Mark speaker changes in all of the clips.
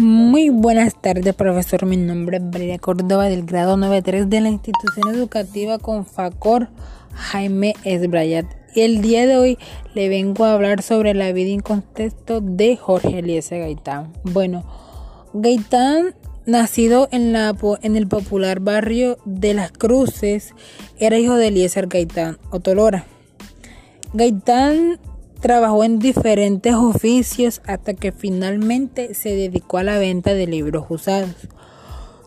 Speaker 1: Muy buenas tardes, profesor. Mi nombre es Valeria Córdoba del grado 93 de la institución educativa Confacor Jaime Esbrayat. Y el día de hoy le vengo a hablar sobre la vida en contexto de Jorge Eliezer Gaitán. Bueno, Gaitán, nacido en, la, en el popular barrio de Las Cruces, era hijo de Eliezer Gaitán Otolora. Gaitán Trabajó en diferentes oficios hasta que finalmente se dedicó a la venta de libros usados.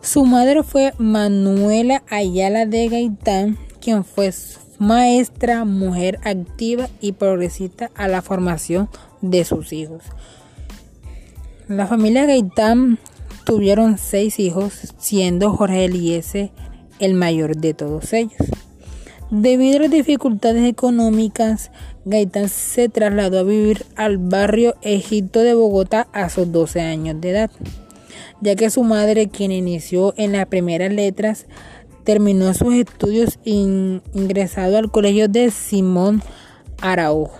Speaker 1: Su madre fue Manuela Ayala de Gaitán, quien fue maestra, mujer activa y progresista a la formación de sus hijos. La familia Gaitán tuvieron seis hijos, siendo Jorge Eliese el mayor de todos ellos. Debido a las dificultades económicas, Gaitán se trasladó a vivir al barrio Egipto de Bogotá a sus 12 años de edad, ya que su madre, quien inició en las primeras letras, terminó sus estudios ingresado al colegio de Simón Araujo.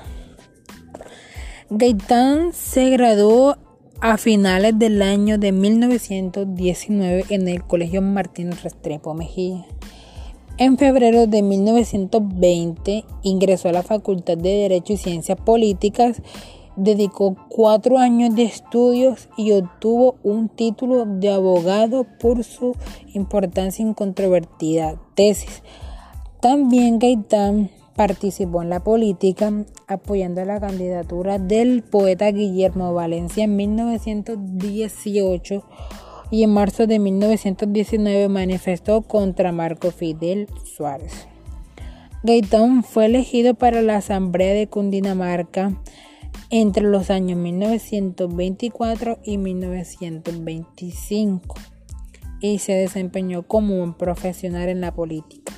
Speaker 1: Gaitán se graduó a finales del año de 1919 en el Colegio Martín Restrepo Mejía. En febrero de 1920 ingresó a la Facultad de Derecho y Ciencias Políticas, dedicó cuatro años de estudios y obtuvo un título de abogado por su importancia incontrovertida tesis. También Gaitán participó en la política apoyando la candidatura del poeta Guillermo Valencia en 1918 y en marzo de 1919 manifestó contra Marco Fidel Suárez. Gaitán fue elegido para la Asamblea de Cundinamarca entre los años 1924 y 1925 y se desempeñó como un profesional en la política.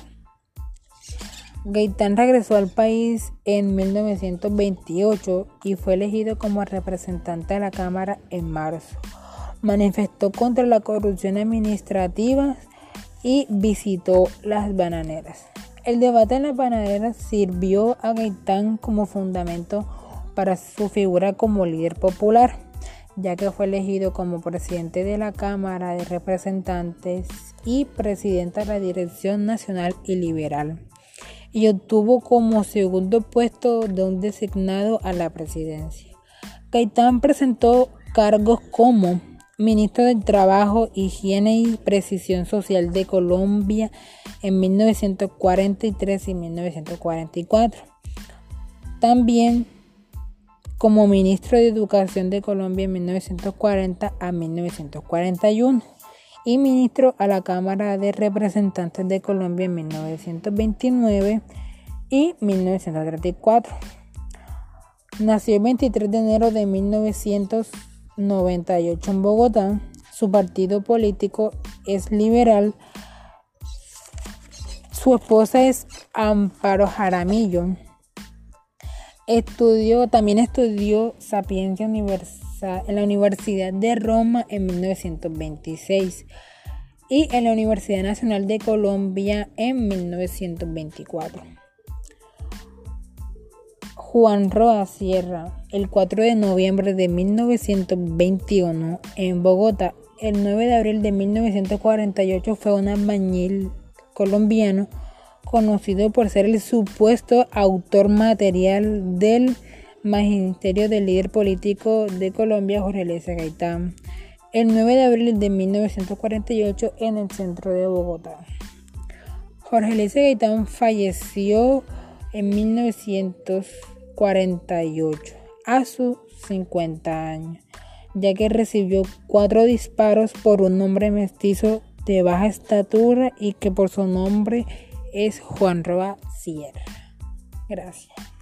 Speaker 1: Gaitán regresó al país en 1928 y fue elegido como representante de la Cámara en marzo manifestó contra la corrupción administrativa y visitó las bananeras. El debate en las bananeras sirvió a Gaitán como fundamento para su figura como líder popular, ya que fue elegido como presidente de la Cámara de Representantes y presidenta de la Dirección Nacional y Liberal, y obtuvo como segundo puesto de un designado a la presidencia. Gaitán presentó cargos como ministro del Trabajo, Higiene y Precisión Social de Colombia en 1943 y 1944. También como ministro de Educación de Colombia en 1940 a 1941 y ministro a la Cámara de Representantes de Colombia en 1929 y 1934. Nació el 23 de enero de 1900 98 en Bogotá. Su partido político es liberal. Su esposa es Amparo Jaramillo. Estudió, también estudió Sapiencia Universal en la Universidad de Roma en 1926 y en la Universidad Nacional de Colombia en 1924. Juan Roa Sierra, el 4 de noviembre de 1921 en Bogotá. El 9 de abril de 1948 fue un albañil colombiano conocido por ser el supuesto autor material del magisterio del líder político de Colombia, Jorge Luis Gaitán. El 9 de abril de 1948 en el centro de Bogotá. Jorge Luis Gaitán falleció en 1948 48 a sus 50 años, ya que recibió cuatro disparos por un hombre mestizo de baja estatura y que por su nombre es Juan Roa Sierra. Gracias.